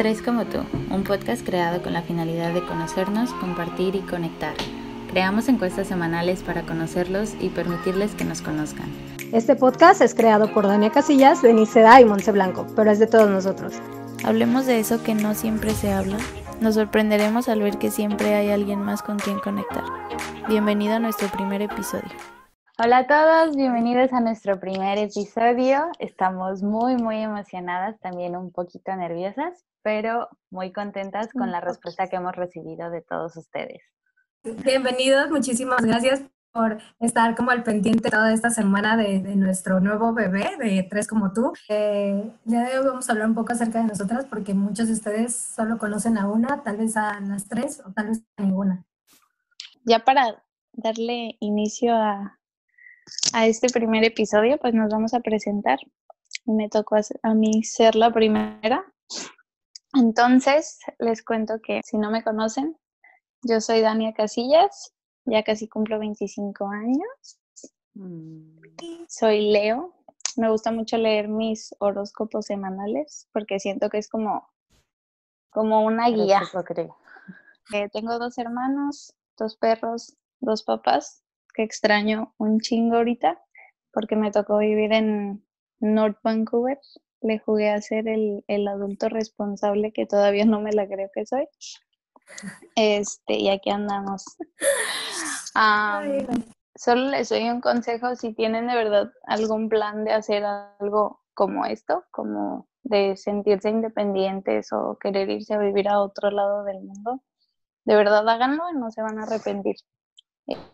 Tres como tú, un podcast creado con la finalidad de conocernos, compartir y conectar. Creamos encuestas semanales para conocerlos y permitirles que nos conozcan. Este podcast es creado por Dania Casillas, Denise Seda y Monse Blanco, pero es de todos nosotros. Hablemos de eso que no siempre se habla. Nos sorprenderemos al ver que siempre hay alguien más con quien conectar. Bienvenido a nuestro primer episodio. Hola a todos, bienvenidos a nuestro primer episodio. Estamos muy, muy emocionadas, también un poquito nerviosas, pero muy contentas con la respuesta que hemos recibido de todos ustedes. Bienvenidos, muchísimas gracias por estar como al pendiente toda esta semana de, nuestro nuevo bebé de Tres como tú. Eh, ya de hoy vamos a hablar un poco acerca de nosotras porque muchos de ustedes solo conocen a una, tal vez a las tres o tal vez a ninguna. Ya para darle inicio a, a este primer episodio, pues nos vamos a presentar. Me tocó a mí ser la primera. Entonces, les cuento que si no me conocen, yo soy Dania Casillas, ya casi cumplo 25 años. Mm. Soy Leo. Me gusta mucho leer mis horóscopos semanales porque siento que es como, como una guía. Eh, tengo dos hermanos, dos perros, dos papás que extraño un chingo ahorita porque me tocó vivir en North Vancouver. Le jugué a ser el, el adulto responsable que todavía no me la creo que soy. Este, y aquí andamos. solo les doy un consejo si tienen de verdad algún plan de hacer algo como esto, como de sentirse independientes o querer irse a vivir a otro lado del mundo, de verdad háganlo y no se van a arrepentir.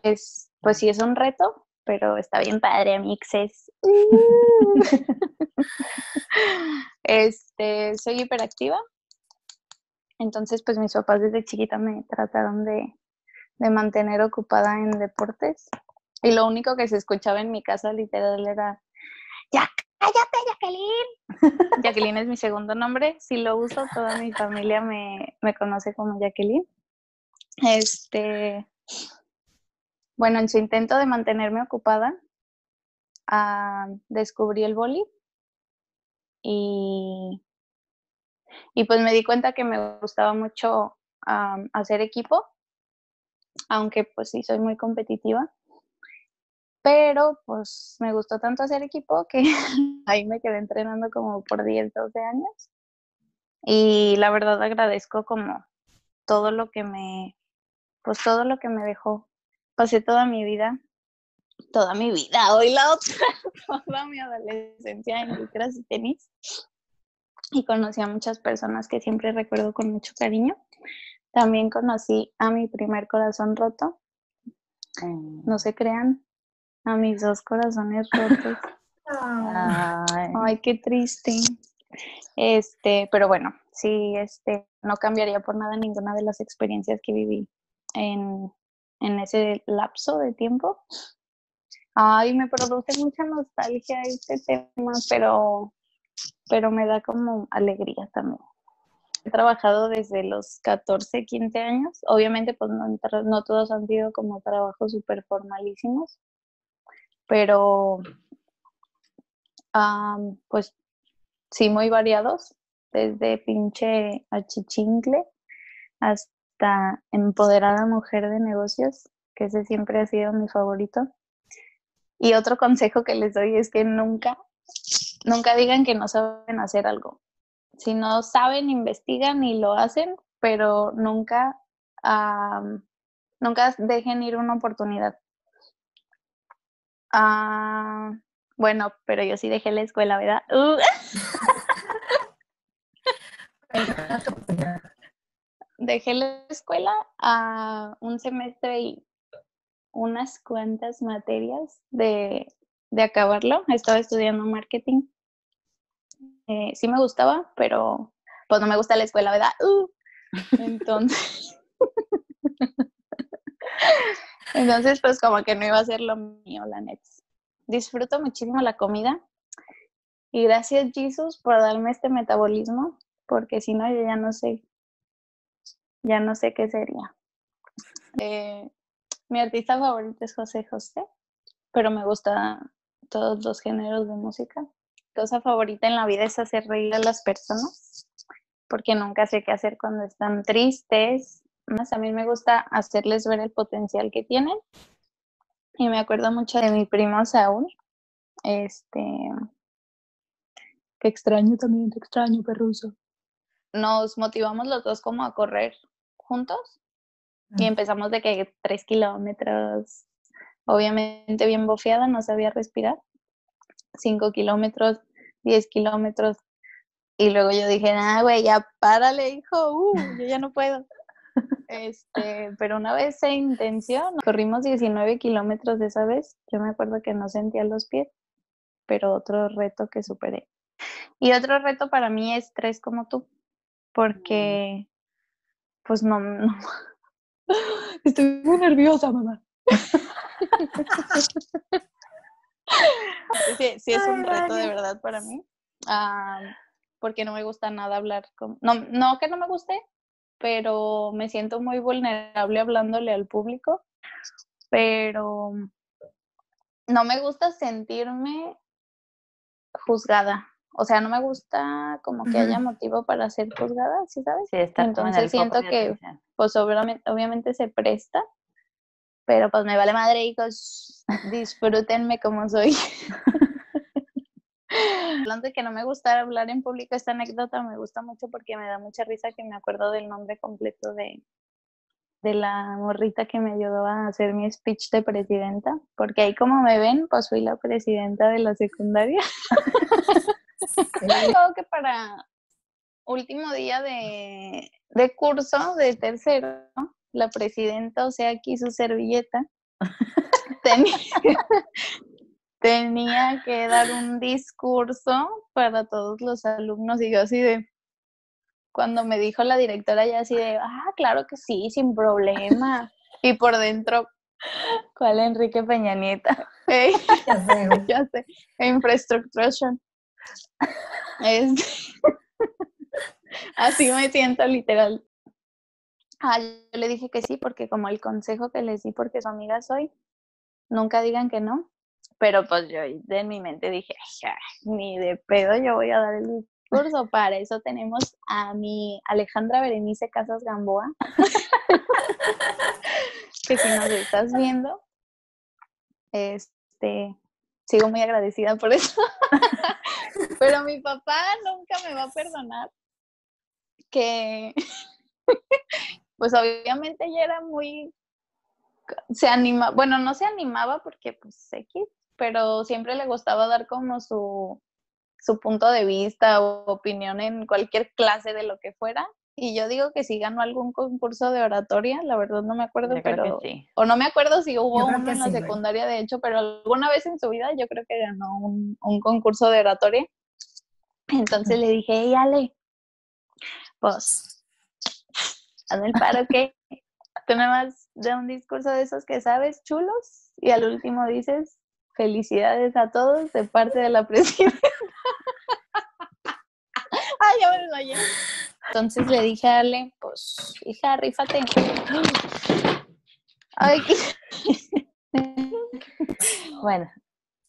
Es, pues sí es un reto, pero está bien padre, amixes. este, soy hiperactiva. Entonces, pues mis papás desde chiquita me trataron de, de mantener ocupada en deportes. Y lo único que se escuchaba en mi casa literal era, ya cállate, Jacqueline. Jacqueline es mi segundo nombre. Si lo uso, toda mi familia me, me conoce como Jacqueline. Este, bueno, en su intento de mantenerme ocupada, ah, descubrí el boli. Y, y pues me di cuenta que me gustaba mucho hacer equipo, aunque pues sí soy muy competitiva, pero pues me gustó tanto hacer equipo que ahí me quedé entrenando como por 10, 12 años. Y la verdad agradezco como todo lo que me, pues todo lo que me dejó pasé toda mi vida, toda mi vida, hoy la otra, toda mi adolescencia en licras y tenis. Y conocí a muchas personas que siempre recuerdo con mucho cariño. También conocí a mi primer corazón roto. No se crean, a mis dos corazones rotos. Ay. Ay, qué triste. Este, pero bueno, sí, este, no cambiaría por nada ninguna de las experiencias que viví en, en ese lapso de tiempo. Ay, me produce mucha nostalgia este tema, pero, pero me da como alegría también. He trabajado desde los 14, 15 años. Obviamente, pues no, no todos han sido como trabajos súper formalísimos, pero pues sí, muy variados, desde pinche achichincle hasta empoderada mujer de negocios, que ese siempre ha sido mi favorito. Y otro consejo que les doy es que nunca, nunca digan que no saben hacer algo. Si no saben, investigan y lo hacen, pero nunca, nunca dejen ir una oportunidad. Ah, bueno, pero yo sí dejé la escuela, ¿verdad? Uh. dejé la escuela a un semestre y unas cuantas materias de, acabarlo. Estaba estudiando marketing. Eh, sí me gustaba, pero pues no me gusta la escuela, ¿verdad? Uh. entonces, entonces pues como que no iba a ser lo mío, la net. Disfruto muchísimo la comida y gracias Jesus por darme este metabolismo, porque si no yo ya no sé ya no sé qué sería. Eh, mi artista favorito es José José, pero me gusta todos los géneros de música. Mi cosa favorita en la vida es hacer reír a las personas. porque nunca sé qué hacer cuando están tristes. Más a mí me gusta hacerles ver el potencial que tienen. Y me acuerdo mucho de mi primo Saúl. Este, que extraño también, te extraño, perruso. Nos motivamos los dos como a correr juntos y ah. empezamos de que tres kilómetros, obviamente bien bofeada, no sabía respirar, cinco kilómetros, diez kilómetros. Y luego yo dije, ah, güey, ya párale, hijo, uh, yo ya no puedo. Este, pero una vez se intenció, corrimos 19 kilómetros de esa vez. Yo me acuerdo que no sentía los pies, pero otro reto que superé. Y otro reto para mí es tres como tú, porque pues no, no. Estoy muy nerviosa, mamá. sí, sí, es un reto de verdad para mí, ah, porque no me gusta nada hablar con... No, no que no me guste, pero me siento muy vulnerable hablándole al público, pero no me gusta sentirme juzgada. O sea, no me gusta como que haya motivo para ser juzgada, ¿sí sabes? Sí, está Entonces siento que, pues obviamente, obviamente se presta, pero pues me vale madre, hijos, disfrútenme como soy. Hablando de que no me gusta hablar en público, esta anécdota me gusta mucho porque me da mucha risa que me acuerdo del nombre completo de, de la morrita que me ayudó a hacer mi speech de presidenta, porque ahí como me ven, pues fui la presidenta de la secundaria. Creo que para último día de, de curso de tercero, la presidenta, o sea, aquí su servilleta, tenía, tenía que dar un discurso para todos los alumnos y yo así de, cuando me dijo la directora ya así de, ah, claro que sí, sin problema. Y por dentro, ¿cuál Enrique Peña Nieta? ya sé, ya sé, infrastructure. Así me siento literal. Ah, yo le dije que sí, porque como el consejo que les di porque su amiga soy, nunca digan que no. Pero pues yo de mi mente dije, ni de pedo yo voy a dar el discurso. Para eso tenemos a mi Alejandra Berenice Casas Gamboa, que si nos estás viendo, este, sigo muy agradecida por eso. Pero mi papá nunca me va a perdonar que, pues obviamente ella era muy, se anima, bueno, no se animaba porque pues X, pero siempre le gustaba dar como su, su punto de vista o opinión en cualquier clase de lo que fuera. Y yo digo que si ganó algún concurso de oratoria, la verdad no me acuerdo, pero o no me acuerdo si hubo uno en la secundaria de hecho, pero alguna vez en su vida yo creo que ganó un, un concurso de oratoria. Entonces le dije, hey Ale, pues, haz el paro que tú nada más de un discurso de esos que sabes, chulos, y al último dices, felicidades a todos de parte de la presidenta. Ay, ya me lo Entonces le dije a Ale, pues, hija, rífate. Ay, bueno,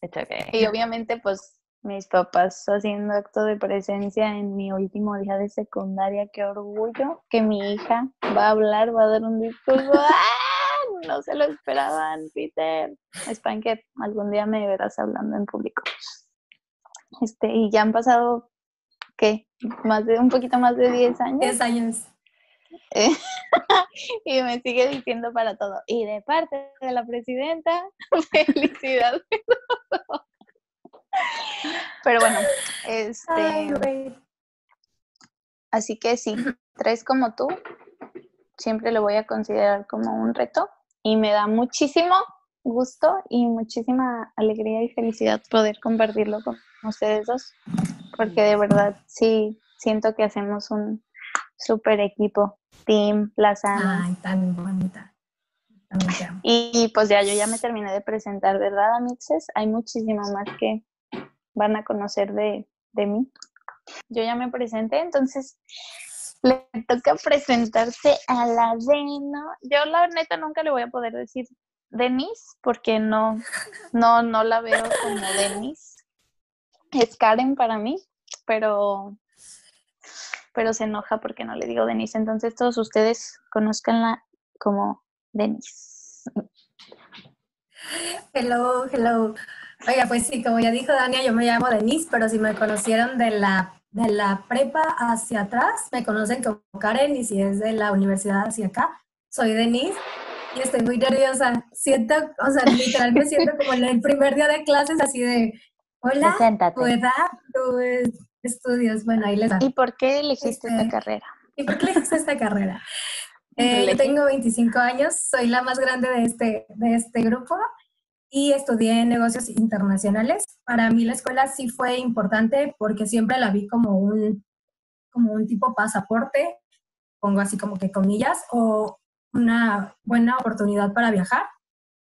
it's okay. Y obviamente, pues, mis papás haciendo acto de presencia en mi último día de secundaria, qué orgullo que mi hija va a hablar, va a dar un discurso. ¡Ah! No se lo esperaban, Peter. Spanker, algún día me verás hablando en público. Este, y ya han pasado, ¿qué? Más de, un poquito más de 10 años. 10 años. y me sigue diciendo para todo. Y de parte de la presidenta, felicidades. Pero bueno, este. así que sí, tres como tú, siempre lo voy a considerar como un reto y me da muchísimo gusto y muchísima alegría y felicidad poder compartirlo con ustedes dos, porque de verdad sí siento que hacemos un super equipo, Team Plaza. Ay, tan bonita. Y, pues ya yo ya me terminé de presentar, ¿verdad, Amixes? Hay muchísimo más que, van a conocer de, mí. Yo ya me presenté, entonces le toca presentarse a la Deno. Yo la neta nunca le voy a poder decir Denise porque no, no, no la veo como Denise. Es Karen para mí, pero pero se enoja porque no le digo Denise. Entonces todos ustedes conozcanla como Denise. Hello, hello. Oiga, pues sí, como ya dijo Dania, yo me llamo Denise, pero si me conocieron de la, de la prepa hacia atrás, me conocen como Karen, y si es de la universidad hacia acá, soy Denise. Y estoy muy nerviosa. Siento, o sea, literal me siento como en el primer día de clases, así de, hola, tu edad, tu estudios. Bueno, ahí les. ¿Y por qué elegiste esta este, carrera? ¿Y por qué elegiste esta carrera? Eh, tengo 25 años, soy la más grande de este, de este grupo y estudié negocios internacionales. Para mí la escuela sí fue importante porque siempre la vi como un, como un tipo pasaporte, pongo así como que comillas, o una buena oportunidad para viajar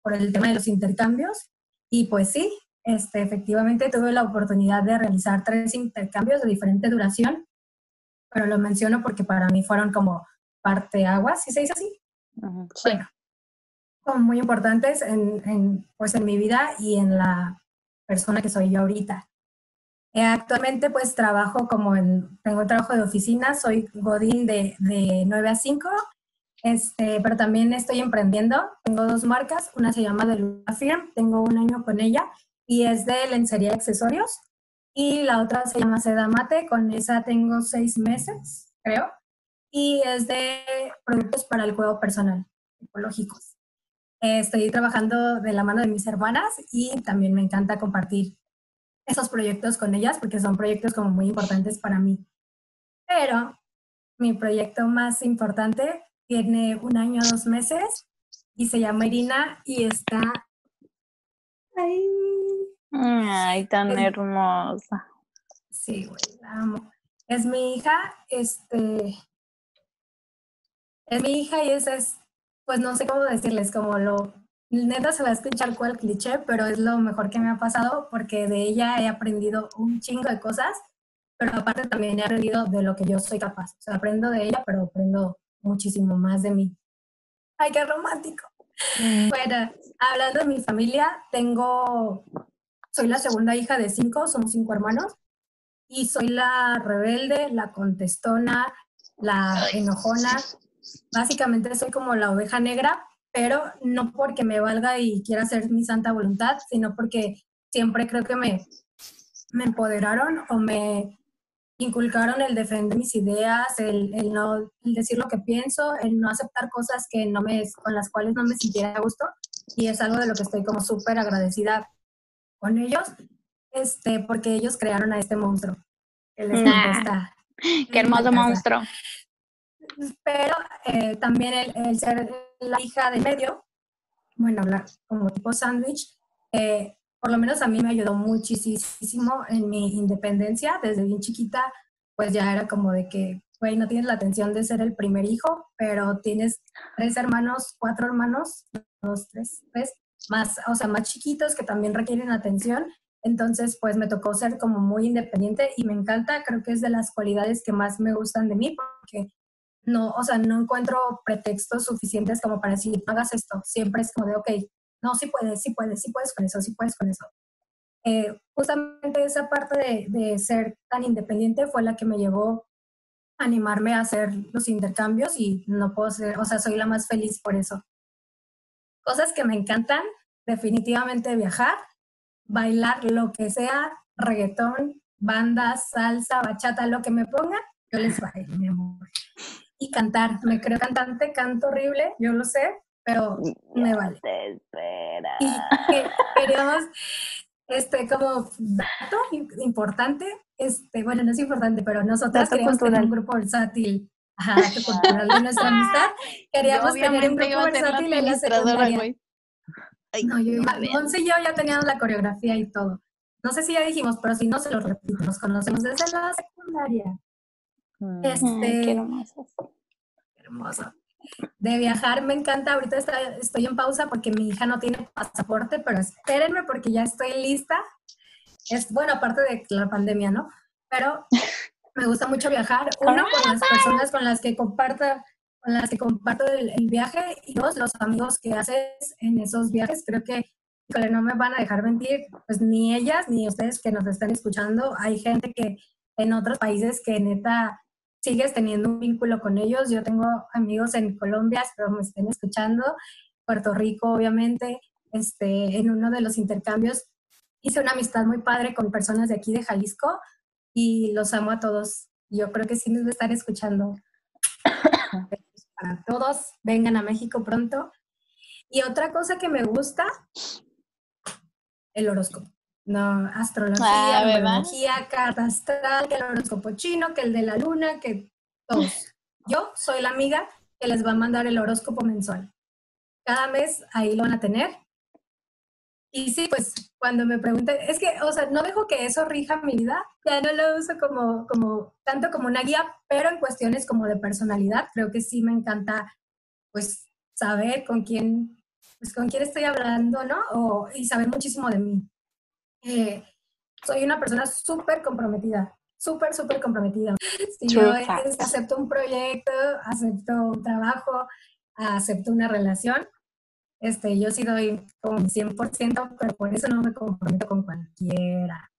por el tema de los intercambios. Y pues sí, este, efectivamente tuve la oportunidad de realizar tres intercambios de diferente duración, pero lo menciono porque para mí fueron como parte aguas, si se dice así. sí. Bueno, muy importantes en, en, pues en mi vida y en la persona que soy yo ahorita. Eh, actualmente pues trabajo como en, tengo trabajo de oficina, soy godín de, de 9 a 5, este, pero también estoy emprendiendo. Tengo dos marcas, una se llama The Firm, tengo un año con ella y es de lencería y accesorios. Y la otra se llama Seda Mate, con esa tengo seis meses, creo y es de productos para el juego personal, ecológicos. estoy trabajando de la mano de mis hermanas y también me encanta compartir esos proyectos con ellas porque son proyectos como muy importantes para mí. Pero mi proyecto más importante tiene un año, dos meses y se llama Irina y está ahí. Ay, tan hermosa. Sí, güey, la amo. Es mi hija, este, es mi hija y esa es, pues no sé cómo decirles, como lo, neta se va a escuchar cual cliché, pero es lo mejor que me ha pasado porque de ella he aprendido un chingo de cosas, pero aparte también he aprendido de lo que yo soy capaz. O sea, aprendo de ella, pero aprendo muchísimo más de mí. ¡Ay, qué romántico! Mm. Bueno, hablando de mi familia, tengo, soy la segunda hija de cinco, somos cinco hermanos, y soy la rebelde, la contestona, la enojona, básicamente soy como la oveja negra, pero no porque me valga y quiera hacer mi santa voluntad, sino porque siempre creo que me, me empoderaron o me inculcaron el defender mis ideas, el, el no decir lo que pienso, el no aceptar cosas que no me, con las cuales no me sintiera a gusto. Y es algo de lo que estoy como súper agradecida con ellos, este, porque ellos crearon a este monstruo. Qué hermoso monstruo pero eh, también el, ser la hija de medio, bueno, hablar como tipo sándwich, eh, por lo menos a mí me ayudó muchísimo en mi independencia. Desde bien chiquita, pues ya era como de que, güey, no tienes la atención de ser el primer hijo, pero tienes tres hermanos, cuatro hermanos, dos, tres, tres, más, o sea, más chiquitos que también requieren atención. Entonces, pues me tocó ser como muy independiente y me encanta, creo que es de las cualidades que más me gustan de mí, porque no, o sea, no encuentro pretextos suficientes como para decir, hagas esto. Siempre es como de, ok, no, sí puedes, sí puedes, sí puedes con eso, sí puedes con eso. Eh, justamente esa parte de, ser tan independiente fue la que me llevó a animarme a hacer los intercambios y no puedo ser, o sea, soy la más feliz por eso. Cosas que me encantan, definitivamente viajar, bailar lo que sea, reggaetón, banda, salsa, bachata, lo que me pongan, yo les bailo, mi amor y cantar. Me creo cantante, canto horrible, yo lo sé, pero me vale. Y queríamos, este, como dato importante, este, bueno, no es importante, pero nosotros queríamos tener un grupo versátil. Ajá, cultural de nuestra amistad. Queríamos tener un grupo versátil en la secundaria. no, yo, Monse y yo ya teníamos la coreografía y todo. No sé si ya dijimos, pero si no se lo repito, nos conocemos desde la secundaria. Este, qué hermoso. hermoso. De viajar me encanta. Ahorita estoy en pausa porque mi hija no tiene pasaporte, pero espérenme porque ya estoy lista. Es bueno, aparte de la pandemia, ¿no? Pero me gusta mucho viajar. Uno, con las personas con las que comparto, con las que comparto el, viaje y dos, los amigos que haces en esos viajes. Creo que no me van a dejar mentir, pues ni ellas ni ustedes que nos están escuchando. Hay gente que en otros países que neta sigues teniendo un vínculo con ellos. Yo tengo amigos en Colombia, espero me estén escuchando, Puerto Rico, obviamente, este, en uno de los intercambios hice una amistad muy padre con personas de aquí de Jalisco y los amo a todos. Yo creo que sí les voy a estar escuchando. Para todos, vengan a México pronto. Y otra cosa que me gusta, el horóscopo. No, astrología, ah, carta astral, que el horóscopo chino, que el de la luna, que todos. Yo soy la amiga que les va a mandar el horóscopo mensual. Cada mes ahí lo van a tener. Y sí, pues cuando me preguntan, es que, o sea, no dejo que eso rija mi vida, ya no lo uso como, como, tanto como una guía, pero en cuestiones como de personalidad, creo que sí me encanta, pues, saber con quién, pues, con quién estoy hablando, ¿no? O, y saber muchísimo de mí. Eh, soy una persona súper comprometida, súper, súper comprometida. Si yo acepto un proyecto, acepto un trabajo, acepto una relación, este, yo sí doy como 100%, pero por eso no me comprometo con cualquiera.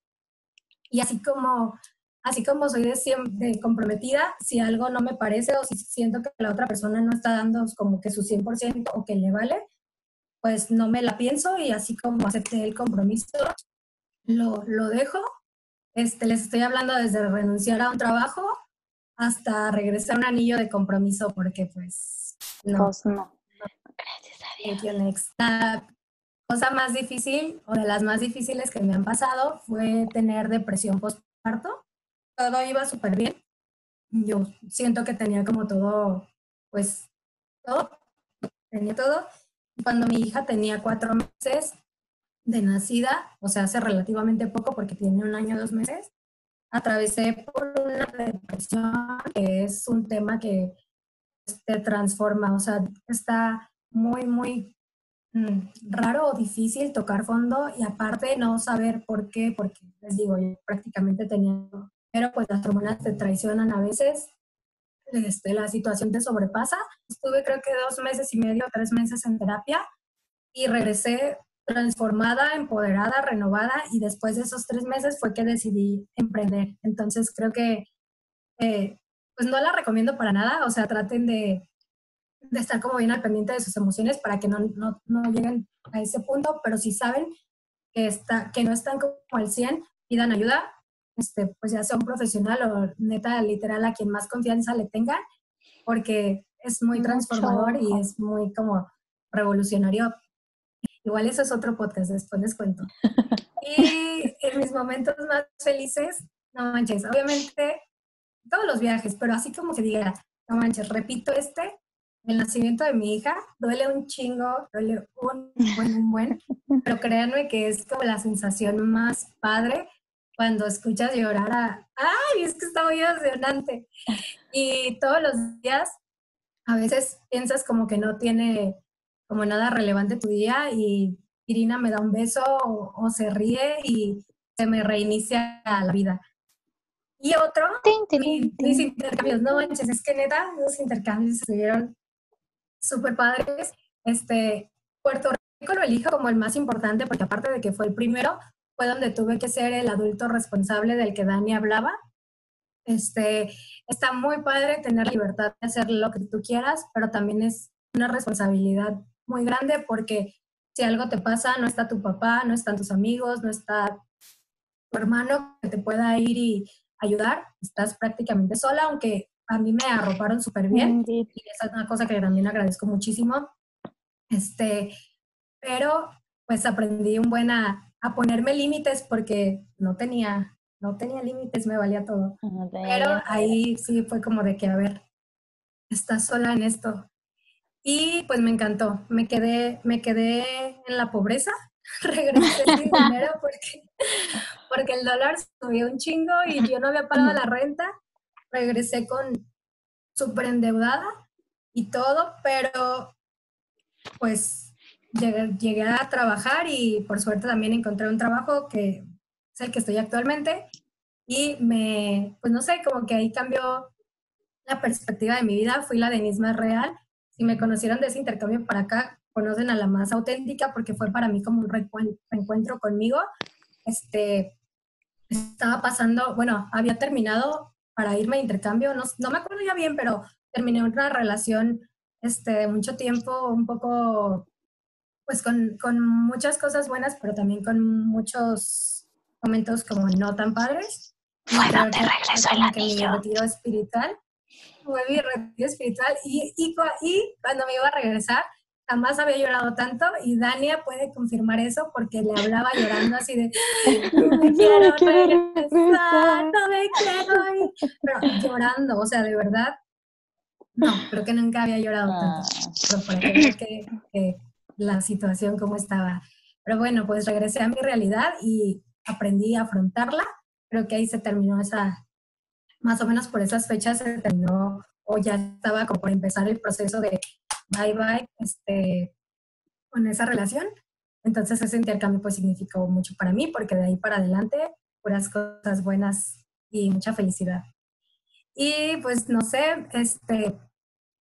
Y así como, así como soy de, de comprometida, si algo no me parece o si siento que la otra persona no está dando como que su 100% o que le vale, pues no me la pienso y así como acepté el compromiso, lo, lo dejo. Este, les estoy hablando desde renunciar a un trabajo hasta regresar a un anillo de compromiso, porque pues no. Pues no. Gracias a Dios. La cosa más difícil o de las más difíciles que me han pasado fue tener depresión postparto. Todo iba súper bien. Yo siento que tenía como todo, pues, todo, tenía todo. Cuando mi hija tenía cuatro meses, de nacida, o sea, hace relativamente poco porque tiene un año, dos meses, atravesé por una depresión, que es un tema que te transforma, o sea, está muy, muy mm, raro o difícil tocar fondo y aparte no saber por qué, porque les digo, yo prácticamente tenía, pero pues las hormonas te traicionan a veces, este, la situación te sobrepasa. Estuve creo que dos meses y medio, tres meses en terapia y regresé transformada, empoderada, renovada y después de esos tres meses fue que decidí emprender. Entonces creo que eh, pues no la recomiendo para nada, o sea, traten de, de, estar como bien al pendiente de sus emociones para que no, no, no, lleguen a ese punto, pero si saben que, está, que no están como al 100, pidan ayuda, este, pues ya sea un profesional o neta, literal, a quien más confianza le tengan, porque es muy transformador y es muy como revolucionario Igual eso es otro podcast, después les cuento. Y en mis momentos más felices, no manches, obviamente todos los viajes, pero así como que diga, no manches, repito este, el nacimiento de mi hija, duele un chingo, duele un buen, un buen, pero créanme que es como la sensación más padre cuando escuchas llorar a, ay, es que está muy emocionante. Y todos los días, a veces piensas como que no tiene como nada relevante tu día y Irina me da un beso o, se ríe y se me reinicia la vida. Y otro, mis, intercambios, no manches, es que neta, los intercambios estuvieron súper padres. Este, Puerto Rico lo elijo como el más importante porque aparte de que fue el primero, fue donde tuve que ser el adulto responsable del que Dani hablaba. Este, está muy padre tener libertad de hacer lo que tú quieras, pero también es una responsabilidad muy grande porque si algo te pasa, no está tu papá, no están tus amigos, no está tu hermano que te pueda ir y ayudar, estás prácticamente sola, aunque a mí me arroparon súper bien y esa es una cosa que también agradezco muchísimo. Este, pero pues aprendí un buen a, a ponerme límites porque no tenía, no tenía límites, me valía todo. Pero ahí sí fue como de que, a ver, estás sola en esto, y pues me encantó. Me quedé, me quedé en la pobreza. Regresé sin dinero porque, porque el dólar subió un chingo y yo no había pagado la renta. Regresé con súper endeudada y todo, pero pues llegué, llegué, a trabajar y por suerte también encontré un trabajo que es el que estoy actualmente y me, pues no sé, como que ahí cambió la perspectiva de mi vida, fui la Denise más real si me conocieron de ese intercambio para acá, conocen a la más auténtica porque fue para mí como un reencuentro conmigo. Este, estaba pasando, bueno, había terminado para irme a intercambio. No, no me acuerdo ya bien, pero terminé una relación este, de mucho tiempo, un poco, pues con, con muchas cosas buenas, pero también con muchos momentos como no tan padres. Bueno, te regreso el anillo. Mi retiro espiritual. Fue mi retiro espiritual y, y, y cuando me iba a regresar, jamás había llorado tanto y Dania puede confirmar eso porque le hablaba llorando así de no me quiero regresar, no me quiero ir. Pero llorando, o sea, de verdad, no, creo que nunca había llorado tanto. Ah. Pero por que, que la situación como estaba. Pero bueno, pues regresé a mi realidad y aprendí a afrontarla. Creo que ahí se terminó esa, más o menos por esas fechas se terminó o ya estaba como por empezar el proceso de bye bye este, con esa relación. Entonces ese intercambio pues significó mucho para mí porque de ahí para adelante puras cosas buenas y mucha felicidad. Y pues no sé, este,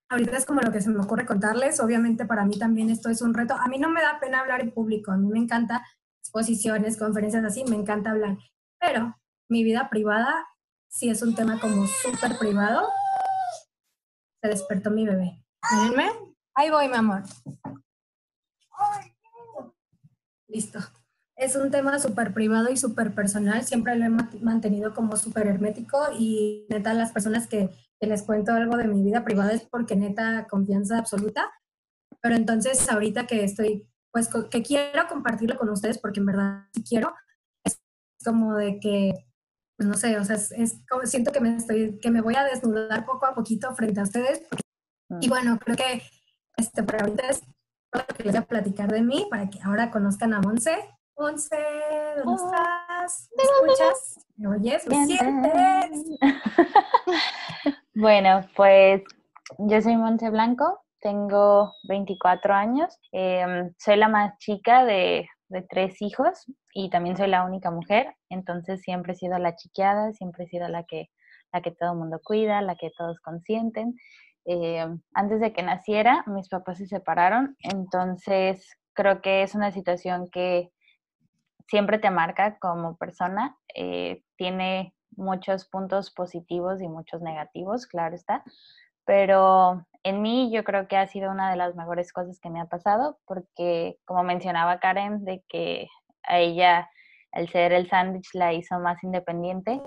ahorita es como lo que se me ocurre contarles. Obviamente para mí también esto es un reto. A mí no me da pena hablar en público, a mí me encanta exposiciones, conferencias así, me encanta hablar. Pero mi vida privada sí es un tema como súper privado. Se despertó mi bebé. Mírenme. Ahí voy, mi amor. Listo. Es un tema súper privado y súper personal. Siempre lo he mantenido como súper hermético y neta, las personas que, les cuento algo de mi vida privada es porque neta confianza absoluta. Pero entonces, ahorita que estoy, pues que quiero compartirlo con ustedes porque en verdad quiero, es como de que, pues no sé, o sea, es, como siento que me estoy, que me voy a desnudar poco a poquito frente a ustedes. Y mm. bueno, creo que este, pero ahorita es lo que les voy a platicar de mí para que ahora conozcan a Monse. Monse, ¿dónde estás? ¿Me escuchas? ¿Me oyes? ¿Me sientes? bueno, pues yo soy Monse Blanco, tengo 24 años, em, soy la más chica de, de, tres hijos y también soy la única mujer, entonces siempre he sido la chiqueada, siempre he sido la que, la que todo el mundo cuida, la que todos consienten. Eh, antes de que naciera, mis papás se separaron, entonces creo que es una situación que siempre te marca como persona, eh, tiene muchos puntos positivos y muchos negativos, claro está, pero en mí yo creo que ha sido una de las mejores cosas que me ha pasado porque como mencionaba Karen, de que a ella el ser el sándwich la hizo más independiente.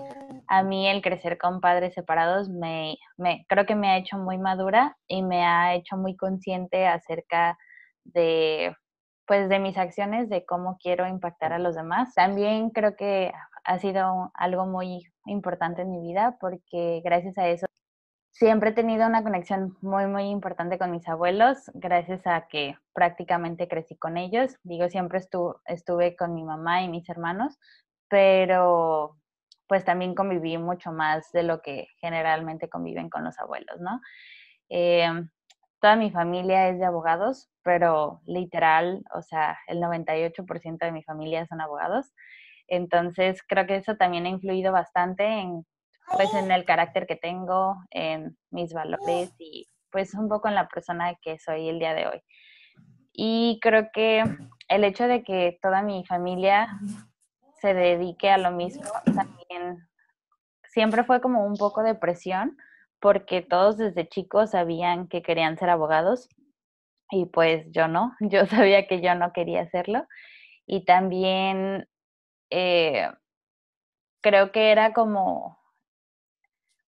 A mí el crecer con padres separados me, me, creo que me ha hecho muy madura y me ha hecho muy consciente acerca de pues de mis acciones, de cómo quiero impactar a los demás. También creo que ha sido algo muy importante en mi vida porque gracias a eso siempre he tenido una conexión muy, muy importante con mis abuelos, gracias a que prácticamente crecí con ellos. Digo, siempre estuve con mi mamá y mis hermanos, pero pues también conviví mucho más de lo que generalmente conviven con los abuelos, ¿no? Em, toda mi familia es de abogados, pero literal, o sea, el 98% de mi familia son abogados. Entonces, creo que eso también ha influido bastante en pues en el carácter que tengo, en mis valores y pues un poco en la persona que soy el día de hoy. Y creo que el hecho de que toda mi familia se dedique a lo mismo también siempre fue como un poco de presión porque todos desde chicos sabían que querían ser abogados y pues yo no, yo sabía que yo no quería hacerlo. Y también eh, creo que era como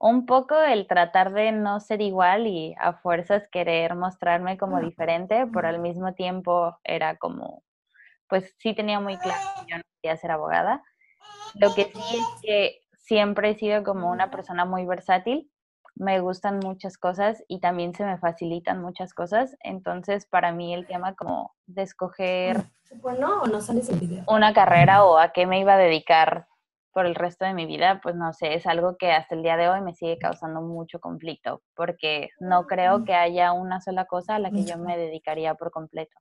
un poco el tratar de no ser igual y a fuerzas querer mostrarme como diferente, pero al mismo tiempo era como, pues sí tenía muy claro que yo no quería ser abogada. Lo que sí es que siempre he sido como una persona muy versátil, me gustan muchas cosas y también se me facilitan muchas cosas, entonces para mí el tema como de escoger bueno, no sales el video. una carrera o a qué me iba a dedicar por el resto de mi vida, pues no sé, es algo que hasta el día de hoy me sigue causando mucho conflicto, porque no creo que haya una sola cosa a la que yo me dedicaría por completo.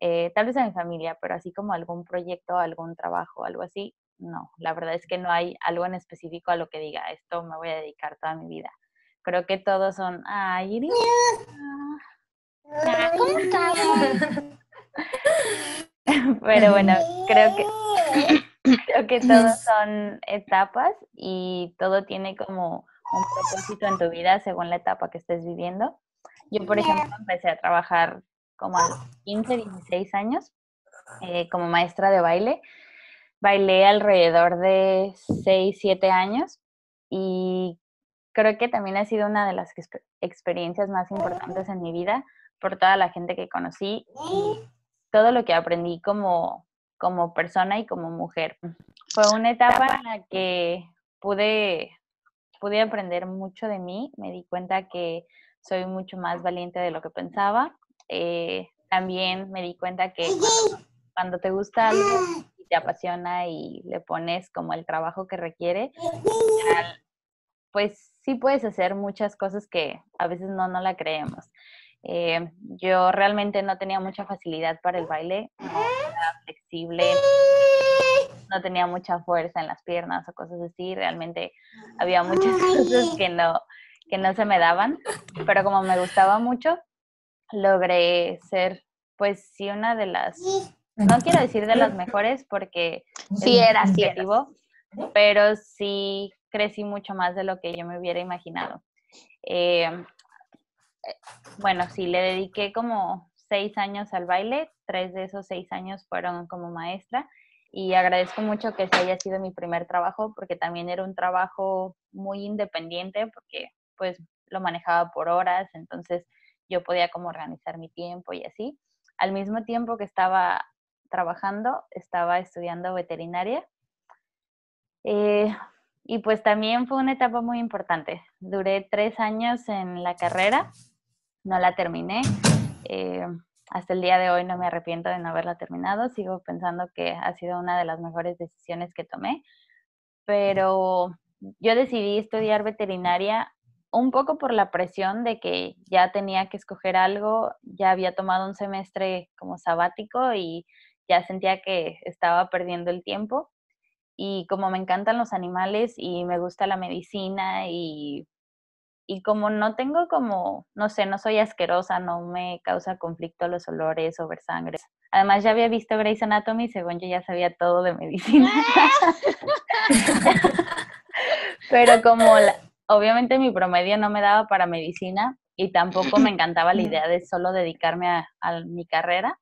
Eh, tal vez a mi familia, pero así como algún proyecto, algún trabajo, algo así, no. La verdad es que no hay algo en específico a lo que diga, esto me voy a dedicar toda mi vida. Creo que todos son, ay, Iris. ¿Cómo estás? pero bueno, creo que Creo que todos son etapas y todo tiene como un propósito en tu vida según la etapa que estés viviendo. Yo, por ejemplo, empecé a trabajar como a los 15, 16 años eh, como maestra de baile. Bailé alrededor de 6, 7 años y creo que también ha sido una de las experiencias más importantes en mi vida por toda la gente que conocí y todo lo que aprendí como, como persona y como mujer. Fue una etapa en la que pude, pude aprender mucho de mí, me di cuenta que soy mucho más valiente de lo que pensaba. Eh, también me di cuenta que cuando, te gusta algo y te apasiona y le pones como el trabajo que requiere, pues sí puedes hacer muchas cosas que a veces no, no la creemos. Eh, yo realmente no tenía mucha facilidad para el baile, no era flexible, no tenía mucha fuerza en las piernas o cosas así, realmente había muchas cosas que no, que no se me daban, pero como me gustaba mucho, logré ser, pues sí, una de las, no quiero decir de las mejores porque sí era, sí pero sí crecí mucho más de lo que yo me hubiera imaginado. Eh, bueno, sí, le dediqué como seis años al baile, tres de esos seis años fueron como maestra y agradezco mucho que ese haya sido mi primer trabajo porque también era un trabajo muy independiente porque pues lo manejaba por horas, entonces yo podía como organizar mi tiempo y así. Al mismo tiempo que estaba trabajando, estaba estudiando veterinaria. Eh, y pues también fue una etapa muy importante. Duré tres años en la carrera, no la terminé. Eh, hasta el día de hoy no me arrepiento de no haberla terminado. Sigo pensando que ha sido una de las mejores decisiones que tomé. Pero yo decidí estudiar veterinaria un poco por la presión de que ya tenía que escoger algo, ya había tomado un semestre como sabático y ya sentía que estaba perdiendo el tiempo. Y como me encantan los animales y me gusta la medicina y, y como no tengo como, no sé, no soy asquerosa, no me causa conflicto los olores o ver sangre. Además ya había visto Grey's Anatomy, según yo ya sabía todo de medicina. Pero como la, obviamente mi promedio no me daba para medicina y tampoco me encantaba la idea de solo dedicarme a, mi carrera.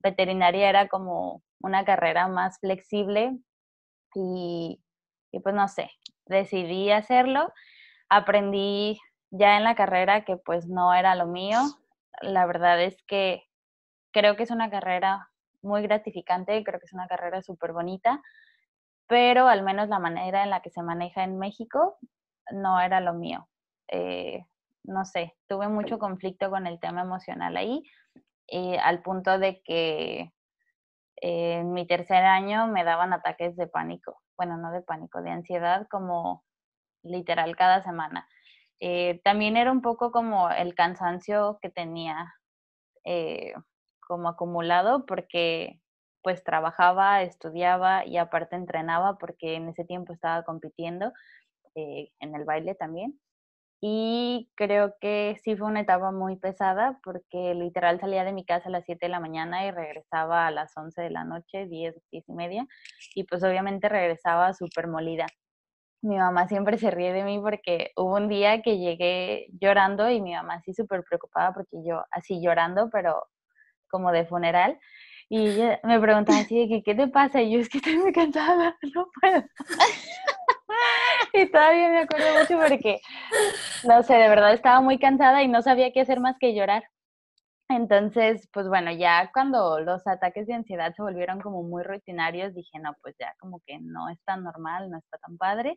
Veterinaria era como una carrera más flexible y, y pues no sé, decidí hacerlo. Aprendí ya en la carrera que pues no era lo mío. La verdad es que creo que es una carrera muy gratificante, creo que es una carrera súper bonita, pero al menos la manera en la que se maneja en México no era lo mío. Eh, no sé, tuve mucho conflicto con el tema emocional ahí, y al punto de que en mi tercer año me daban ataques de pánico, bueno, no de pánico, de ansiedad, como literal cada semana. Eh, también era un poco como el cansancio que tenía eh, como acumulado porque pues trabajaba, estudiaba y aparte entrenaba porque en ese tiempo estaba compitiendo eh, en el baile también. Y creo que sí fue una etapa muy pesada porque literal salía de mi casa a las 7 de la mañana y regresaba a las 11 de la noche, 10, 10 y media. Y pues obviamente regresaba súper molida. Mi mamá siempre se ríe de mí porque hubo un día que llegué llorando y mi mamá sí súper preocupada porque yo así llorando, pero como de funeral. Y ella me preguntaba así de que, ¿qué te pasa? Y yo, es que estoy muy cansada, no puedo. y todavía me acuerdo mucho porque, no sé, de verdad estaba muy cansada y no sabía qué hacer más que llorar. Entonces, pues bueno, ya cuando los ataques de ansiedad se volvieron como muy rutinarios, dije, no, pues ya como que no es tan normal, no está tan padre.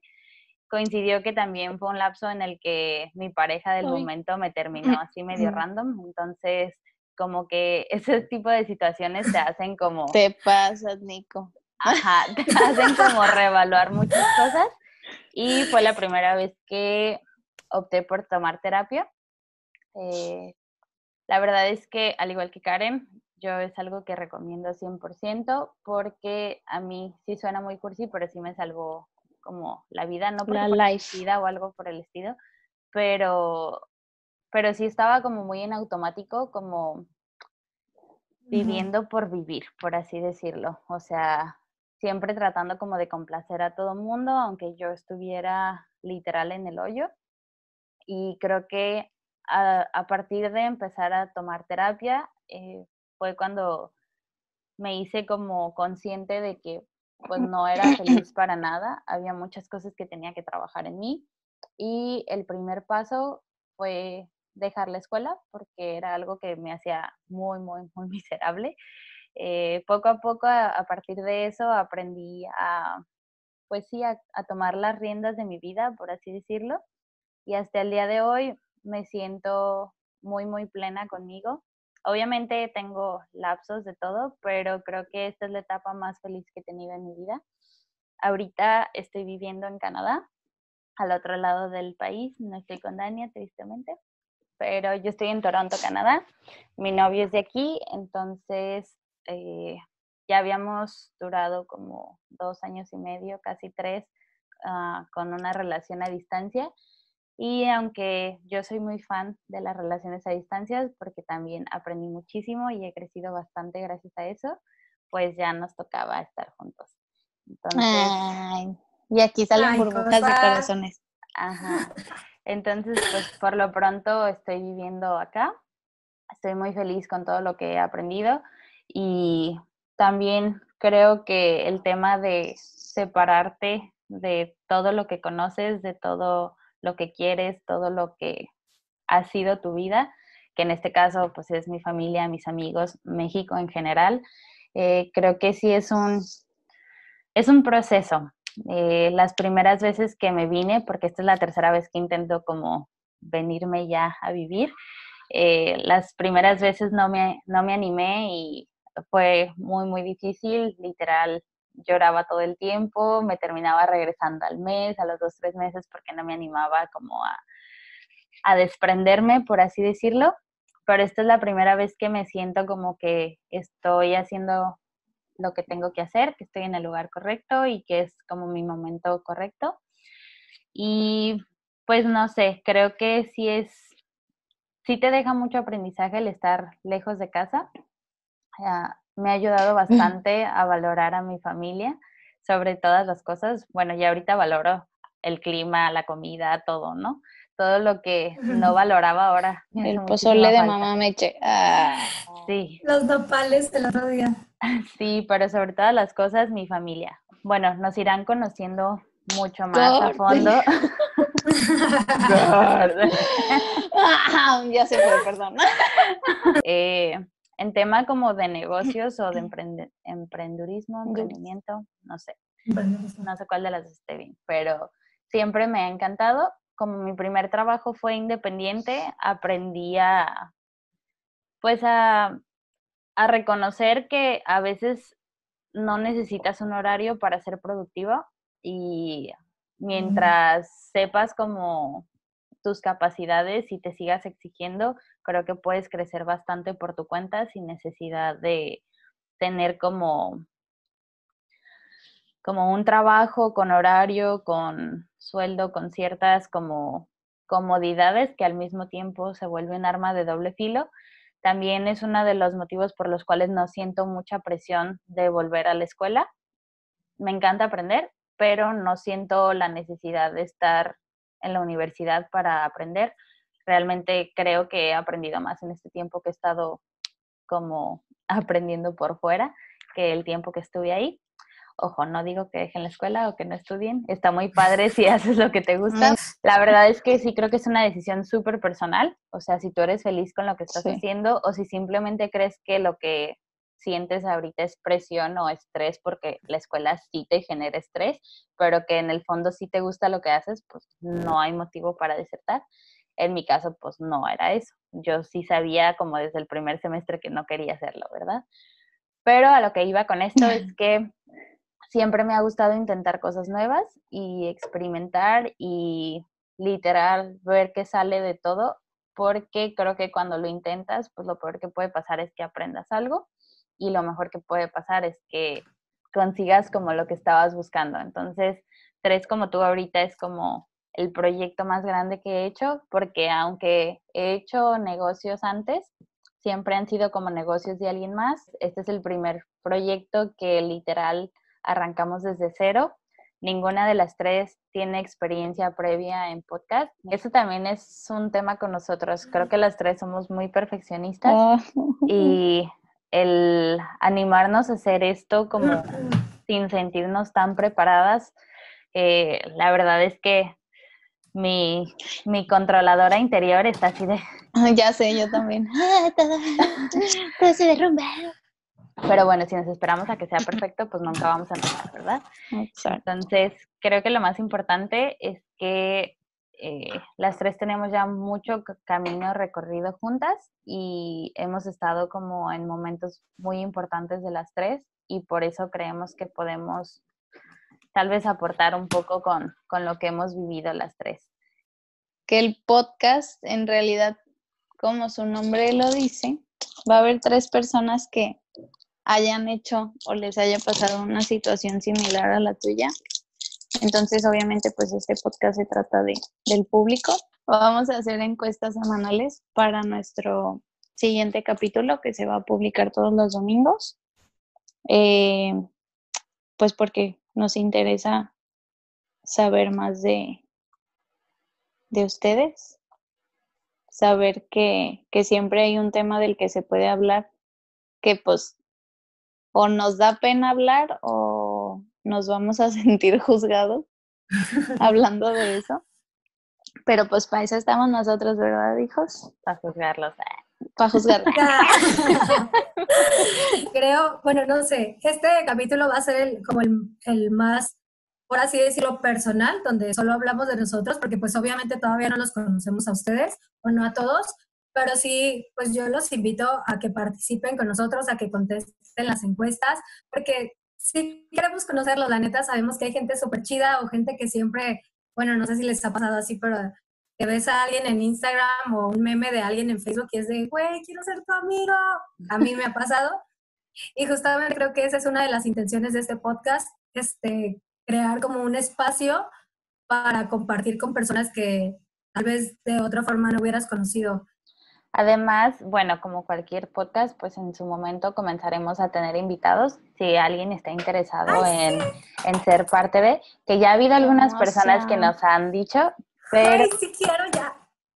Coincidió que también fue un lapso en el que mi pareja del momento me terminó así medio random, entonces como que ese tipo de situaciones te hacen como... Te pasas, Nico. Ajá, te hacen como reevaluar muchas cosas. Y fue la primera vez que opté por tomar terapia. Eh, la verdad es que, al igual que Karen, yo es algo que recomiendo 100% porque a mí sí suena muy cursi, pero sí me salvó como la vida, no por la vida o algo por el estilo, pero, pero sí estaba como muy en automático, como viviendo por vivir, por así decirlo. O sea, siempre tratando como de complacer a todo el mundo, aunque yo estuviera literal en el hoyo. y creo que a, partir de empezar a tomar terapia eh, fue cuando me hice como consciente de que pues no era feliz para nada, había muchas cosas que tenía que trabajar en mí y el primer paso fue dejar la escuela porque era algo que me hacía muy, muy, muy miserable. Eh, poco a poco, a, partir de eso, aprendí a, pues sí, a, tomar las riendas de mi vida, por así decirlo. Y hasta el día de hoy me siento muy, muy plena conmigo. Obviamente tengo lapsos de todo, pero creo que esta es la etapa más feliz que he tenido en mi vida. Ahorita estoy viviendo en Canadá, al otro lado del país, no estoy con Dania, tristemente, pero yo estoy en Toronto, Canadá. Mi novio es de aquí, entonces eh, ya habíamos durado como dos años y medio, casi tres, ah, con una relación a distancia. Y aunque yo soy muy fan de las relaciones a distancia, porque también aprendí muchísimo y he crecido bastante gracias a eso, pues ya nos tocaba estar juntos. Entonces, y aquí salen burbujas de corazones. Ajá. Entonces, pues por lo pronto estoy viviendo acá. Estoy muy feliz con todo lo que he aprendido y también creo que el tema de separarte de todo lo que conoces, de todo lo que quieres, todo lo que ha sido tu vida, que en este caso pues es mi familia, mis amigos, México en general, eh, creo que sí es un, es un proceso. Eh, las primeras veces que me vine, porque esta es la tercera vez que intento como venirme ya a vivir, eh, las primeras veces no me, no me animé y fue muy, muy difícil, literal, lloraba todo el tiempo, me terminaba regresando al mes, a los dos, tres meses, porque no me animaba como a, a desprenderme, por así decirlo. Pero esta es la primera vez que me siento como que estoy haciendo lo que tengo que hacer, que estoy en el lugar correcto y que es como mi momento correcto. Y pues no sé, creo que sí es, sí te deja mucho aprendizaje el estar lejos de casa. Ah, me ha ayudado bastante a valorar a mi familia sobre todas las cosas. Bueno, ya ahorita valoro el clima, la comida, todo, ¿no? Todo lo que no valoraba ahora. El pozole de mamá Meche. Ah. Sí. Los nopales del otro día. Sí, pero sobre todas las cosas, mi familia. Bueno, nos irán conociendo mucho más a fondo. Ah, ya se fue, perdón. Eh, en tema como de negocios o de emprendurismo, emprendimiento, no sé. No sé cuál de las esté bien, pero siempre me ha encantado. Como mi primer trabajo fue independiente, aprendí a, pues a, a reconocer que a veces no necesitas un horario para ser productiva y mientras sepas como tus capacidades y te sigas exigiendo, creo que puedes crecer bastante por tu cuenta sin necesidad de tener como, como un trabajo con horario, con sueldo, con ciertas como comodidades que al mismo tiempo se vuelven arma de doble filo. También es uno de los motivos por los cuales no siento mucha presión de volver a la escuela. Me encanta aprender, pero no siento la necesidad de estar en la universidad para aprender. Realmente creo que he aprendido más en este tiempo que he estado como aprendiendo por fuera que el tiempo que estuve ahí. Ojo, no digo que dejen la escuela o que no estudien, está muy padre si haces lo que te gusta. La verdad es que sí creo que es una decisión súper personal, o sea, si tú eres feliz con lo que estás haciendo o si simplemente crees que lo que sientes ahorita es presión o estrés porque la escuela sí te genera estrés, pero que en el fondo sí te gusta lo que haces, pues no hay motivo para desertar. En mi caso, pues no era eso. Yo sí sabía como desde el primer semestre que no quería hacerlo, ¿verdad? Pero a lo que iba con esto es que siempre me ha gustado intentar cosas nuevas y experimentar y literal ver qué sale de todo, porque creo que cuando lo intentas, pues lo peor que puede pasar es que aprendas algo y lo mejor que puede pasar es que consigas como lo que estabas buscando. Entonces, Tres como tú ahorita es como el proyecto más grande que he hecho, porque aunque he hecho negocios antes, siempre han sido como negocios de alguien más. Este es el primer proyecto que literal arrancamos desde cero. ninguna de las tres tiene experiencia previa en podcast. Eso también es un tema con nosotros. Creo que las tres somos muy perfeccionistas Ah. y el animarnos a hacer esto como sin sentirnos tan preparadas, eh, la verdad es que mi, mi controladora interior está así de, Ya sé, yo también. Ah, todo, todo se derrumba. pero bueno, si nos esperamos a que sea perfecto, pues nunca vamos a empezar, ¿verdad? Exacto. Entonces, creo que lo más importante es que eh, las tres tenemos ya mucho camino recorrido juntas y hemos estado como en momentos muy importantes de las tres y por eso creemos que podemos tal vez aportar un poco con, con lo que hemos vivido las tres. Que el podcast, en realidad, como su nombre lo dice, va a haber tres personas que hayan hecho o les haya pasado una situación similar a la tuya. Entonces, obviamente, pues este podcast se trata de, del público. Vamos a hacer encuestas semanales para nuestro siguiente capítulo que se va a publicar todos los domingos. Eh, pues porque nos interesa saber más de, de ustedes, saber que, que siempre hay un tema del que se puede hablar, que pues o nos da pena hablar o nos vamos a sentir juzgados hablando de eso. Pero pues para eso estamos nosotros, ¿verdad, hijos? Para juzgarlos. Para juzgar. Creo, bueno, no sé, este capítulo va a ser el, como el, el más, por así decirlo, personal, donde solo hablamos de nosotros, porque pues obviamente todavía no los conocemos a ustedes, o no a todos, pero sí, pues yo los invito a que participen con nosotros, a que contesten las encuestas, porque si queremos conocerlos, la neta, sabemos que hay gente súper chida o gente que siempre, bueno, no sé si les ha pasado así, pero que ves a alguien en Instagram o un meme de alguien en Facebook y es de, güey, quiero ser tu amigo. A mí me ha pasado. Y justamente creo que esa es una de las intenciones de este podcast, este, crear como un espacio para compartir con personas que tal vez de otra forma no hubieras conocido. Además, bueno, como cualquier podcast, pues en su momento comenzaremos a tener invitados. Si alguien está interesado Ay, en, en ser parte de, que ya ha habido algunas personas que nos han dicho, pero Ay, sí quiero ya.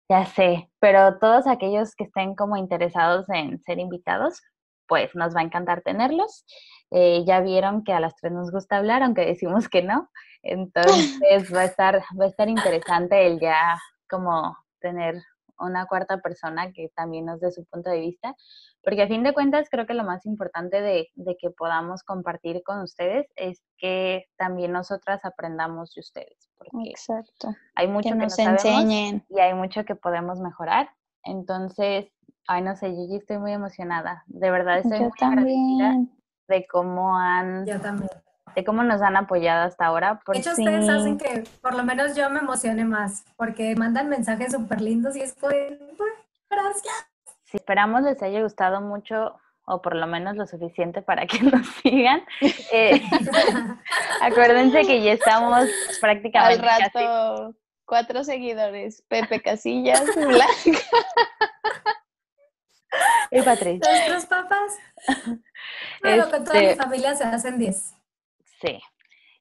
ya sé, pero todos aquellos que estén como interesados en ser invitados, pues nos va a encantar tenerlos. Eh, ya vieron que a las tres nos gusta hablar, aunque decimos que no. Entonces va a estar, va a estar interesante el ya como tener una cuarta persona que también nos dé su punto de vista, porque a fin de cuentas creo que lo más importante de, de que podamos compartir con ustedes es que también nosotras aprendamos de ustedes, porque Exacto. hay mucho Que que, no nos enseñen. y hay mucho que podemos mejorar. Entonces, ay, no sé, yo ya estoy muy emocionada. De verdad estoy Yo muy agradecida también. de cómo han, Yo también. De cómo nos han apoyado hasta ahora. De Porque hecho, sí. ustedes hacen que por lo menos yo me emocione más, porque mandan mensajes súper lindos y es de, gracias. si esperamos les haya gustado mucho o por lo menos lo suficiente para que nos sigan. Eh, acuérdense que ya estamos Al prácticamente casi- rato, cuatro seguidores. Pepe Casillas, Blanca. Y Patricia. Nuestros papás. Bueno, con toda mi Este- familia se hacen 10. Sí.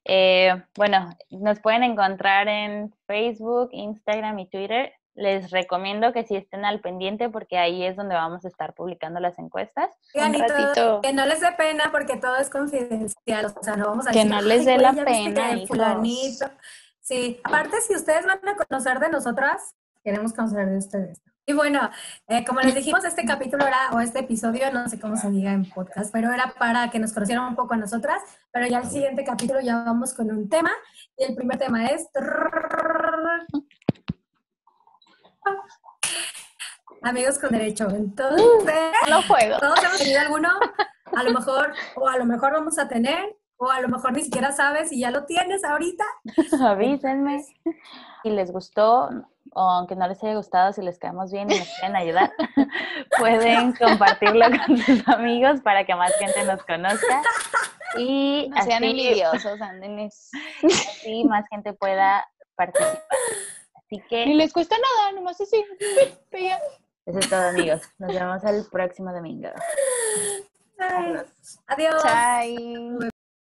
Eh, bueno, nos pueden encontrar en Facebook, Instagram y Twitter. Les recomiendo que sí estén al pendiente porque ahí es donde vamos a estar publicando las encuestas. Un todo- ratito. que no les dé pena porque todo es confidencial, o sea, no vamos a Que decir, no les "Ay, dé la pena. Sí, aparte si ustedes van a conocer de nosotras, queremos conocer de ustedes. Y bueno, eh, como les dijimos, este capítulo era, o este episodio, no sé cómo se diga en podcast, pero era para que nos conocieran un poco a nosotras, pero ya el siguiente capítulo ya vamos con un tema, y el primer tema es... Amigos con derecho. Entonces, No juego. todos hemos tenido alguno, a lo mejor, o a lo mejor vamos a tener, o a lo mejor ni siquiera sabes y ya lo tienes ahorita. Avísenme. Si les gustó, o aunque no les haya gustado, si les caemos bien y nos quieren ayudar, pueden compartirlo con sus amigos para que más gente nos conozca. Y No sean así, envidiosos, ándenles. así más gente pueda participar. Así Ni que les cuesta nada, nomás así. Eso es todo, amigos. Nos vemos el próximo domingo. Ay, Adiós. Chai.